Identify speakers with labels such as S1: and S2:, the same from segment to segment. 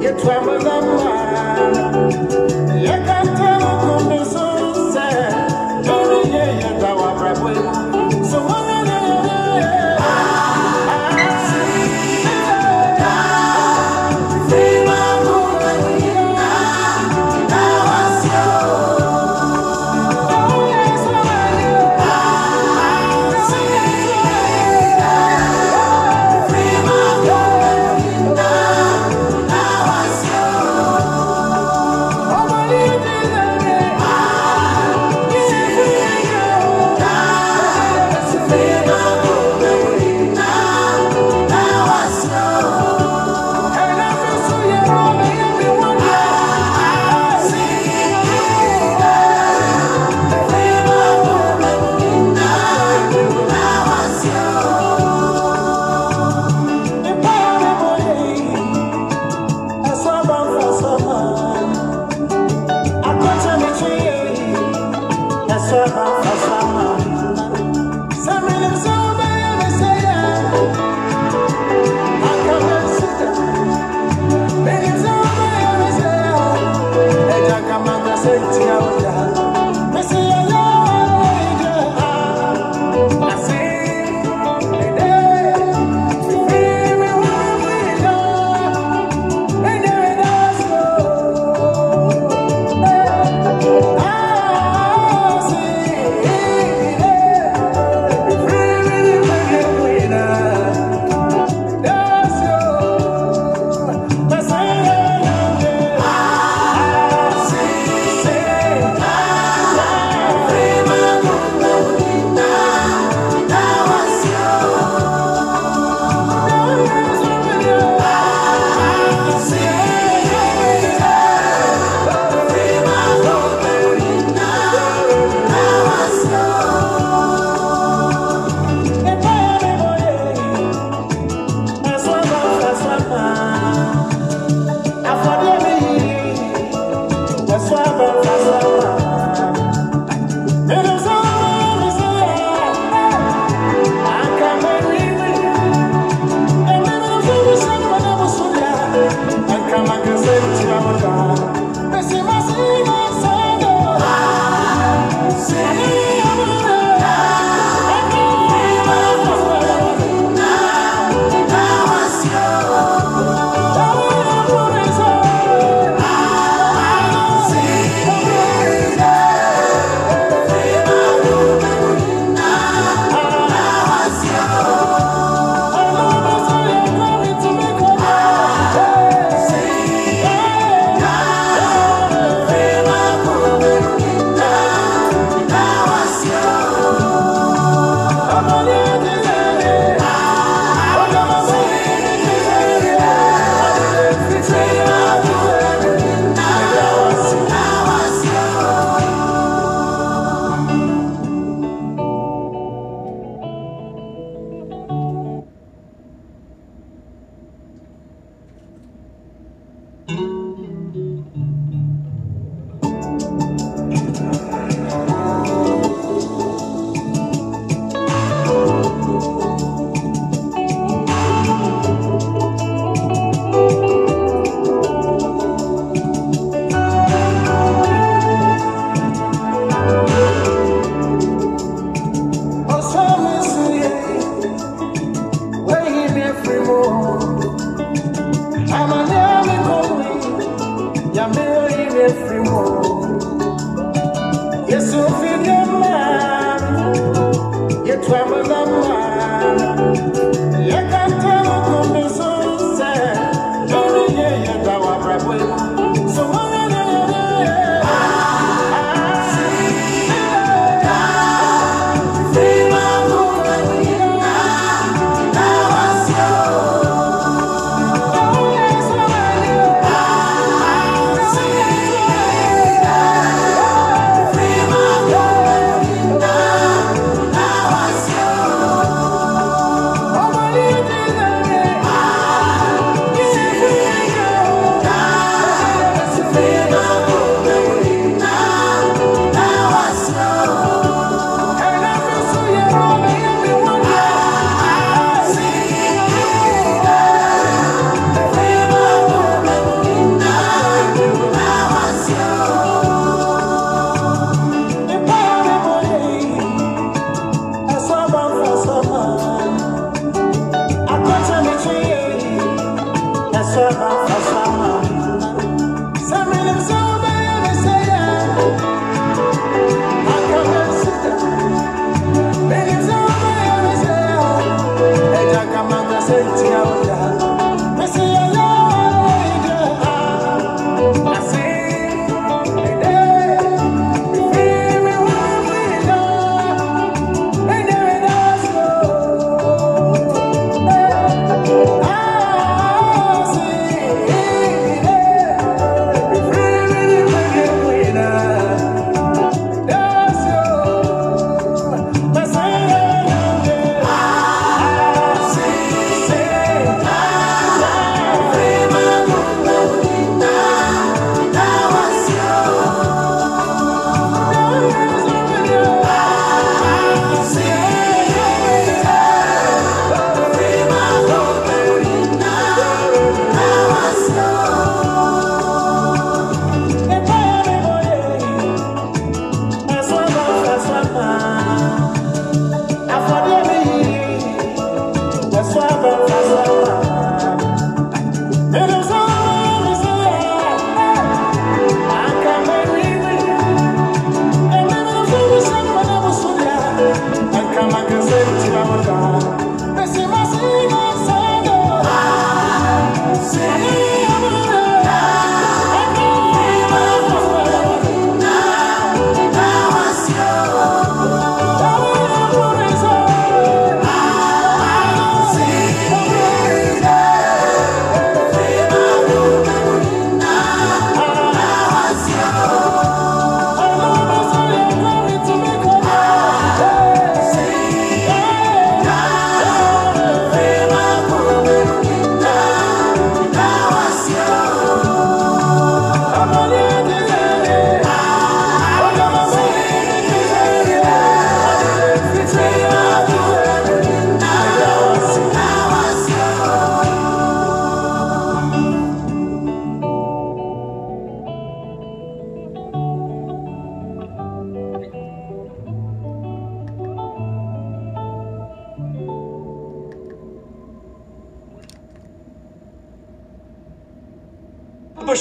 S1: You trouble the man. será passar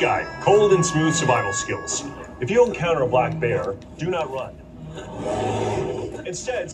S1: Guy, cold and smooth survival skills. If you encounter a black bear, do not run. Instead,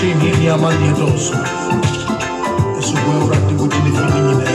S2: Emilia Magnetoso. E su cui avrà di cucine